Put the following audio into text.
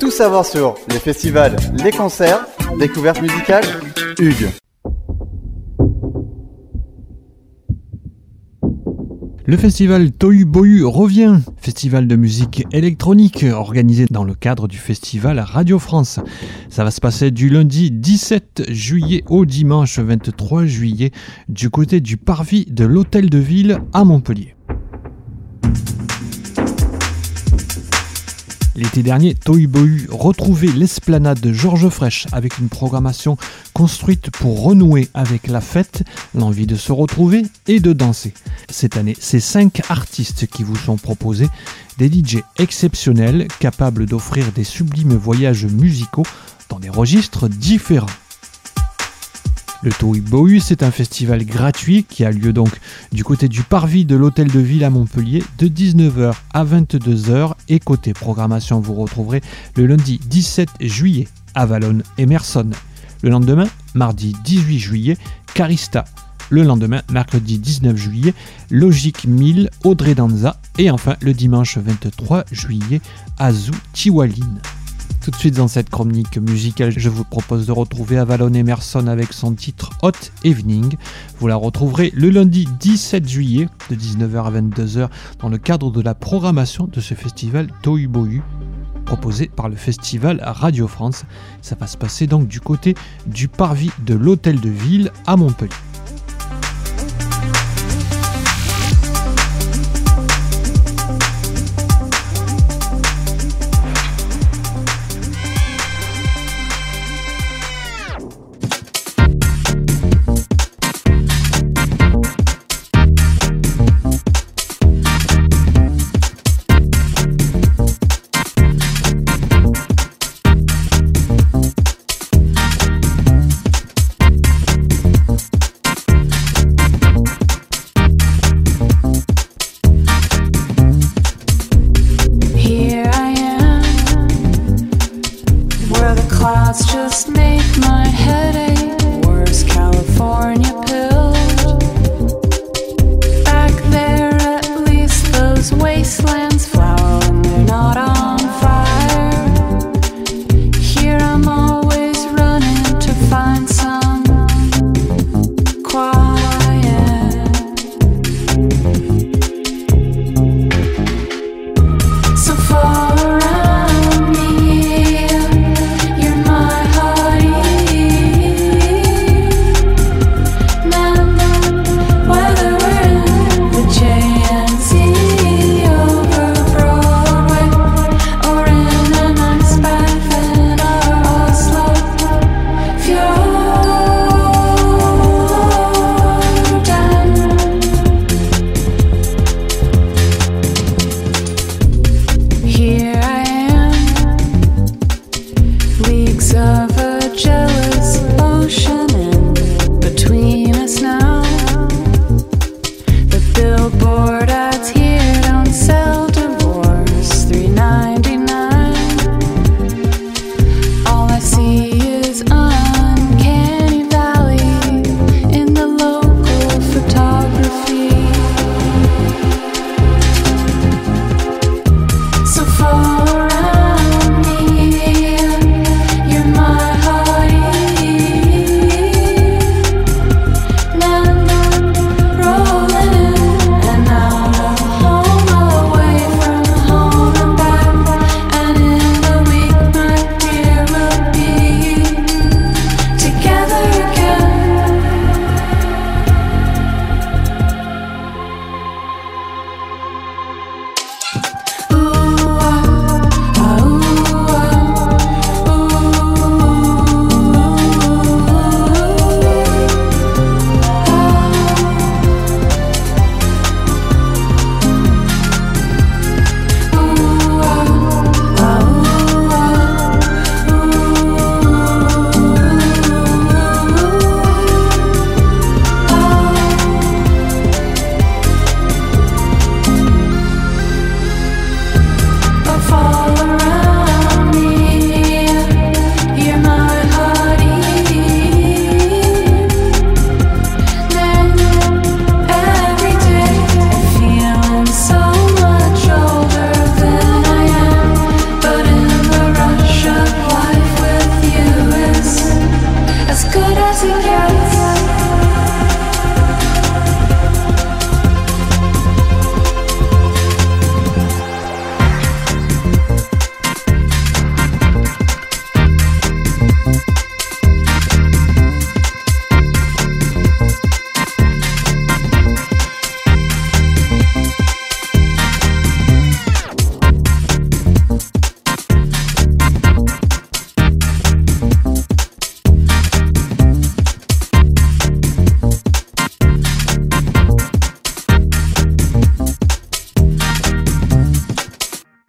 tout savoir sur les festivals, les concerts, découvertes musicales, Hugues. Le festival Tohu Bohu revient, festival de musique électronique organisé dans le cadre du festival Radio France. Ça va se passer du lundi 17 juillet au dimanche 23 juillet du côté du parvis de l'Hôtel de Ville à Montpellier. L'été dernier, Tohubohu retrouvait l'esplanade de Georges Fraîche avec une programmation construite pour renouer avec la fête, l'envie de se retrouver et de danser. Cette année, c'est cinq artistes qui vous sont proposés, des DJ exceptionnels capables d'offrir des sublimes voyages musicaux dans des registres différents. Le Tohubohu, c'est un festival gratuit qui a lieu donc du côté du parvis de l'hôtel de ville à Montpellier de 19h à 22h et côté programmation vous retrouverez le lundi 17 juillet à Valonne et Merson. Le lendemain, mardi 18 juillet, Carista. Le lendemain, mercredi 19 juillet, Logique 1000, Audrey Danza. Et enfin, le dimanche 23 juillet, Azou Tiwaline. Tout de suite dans cette chronique musicale, je vous propose de retrouver Avalon Emerson avec son titre Hot Evening. Vous la retrouverez le lundi 17 juillet de 19h à 22h dans le cadre de la programmation de ce festival Tohubohu proposé par le festival Radio France. Ça va se passer donc du côté du parvis de l'hôtel de ville à Montpellier.